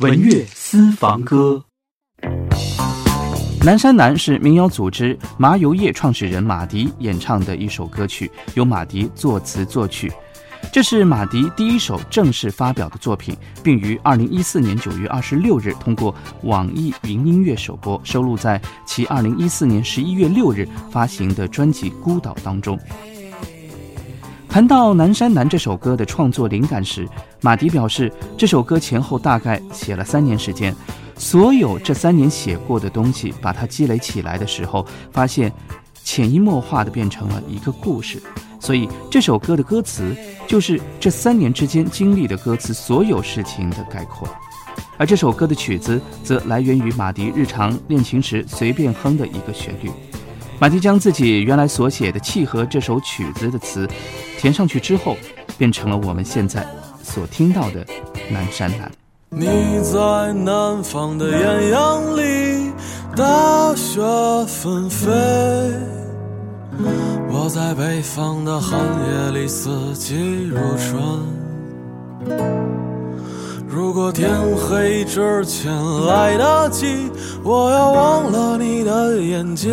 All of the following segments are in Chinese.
文乐私房歌。《南山南》是民谣组织麻油叶创始人马迪演唱的一首歌曲，由马迪作词作曲。这是马迪第一首正式发表的作品，并于二零一四年九月二十六日通过网易云音乐首播，收录在其二零一四年十一月六日发行的专辑《孤岛》当中。谈到《南山南》这首歌的创作灵感时，马迪表示，这首歌前后大概写了三年时间，所有这三年写过的东西，把它积累起来的时候，发现潜移默化的变成了一个故事。所以这首歌的歌词就是这三年之间经历的歌词所有事情的概括，而这首歌的曲子则来源于马迪日常练琴时随便哼的一个旋律。马迪将自己原来所写的契合这首曲子的词填上去之后，变成了我们现在所听到的《南山南》。你在南方的艳阳里，大雪纷飞；我在北方的寒夜里，四季如春。如果天黑之前来得及，我要忘了你的眼睛。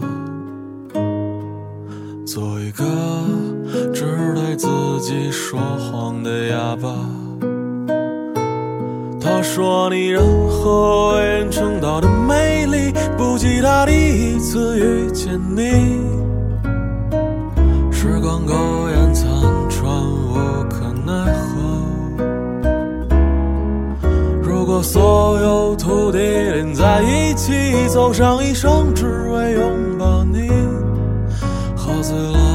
一个只对自己说谎的哑巴。他说你任何为人称道的美丽，不及他第一次遇见你。时光苟延残喘，无可奈何。如果所有土地连在一起，走上一生，只为拥抱你。喝醉了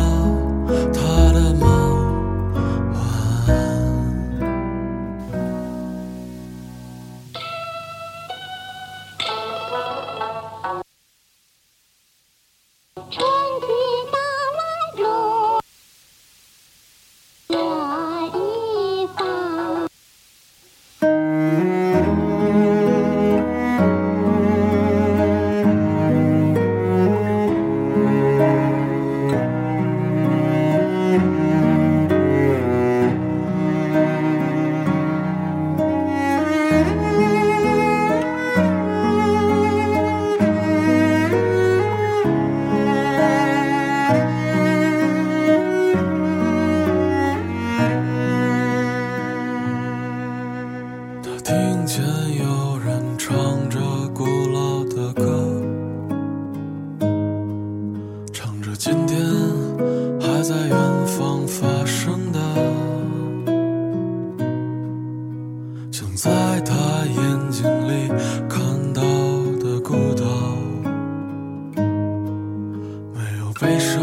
听见有人唱着古老的歌，唱着今天还在远方发生的，像在他眼睛里看到的孤岛，没有悲伤，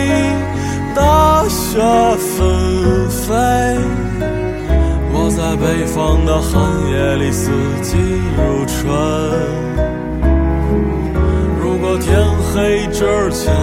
雪纷飞；我在北方的寒夜里，四季如春。如果天黑之前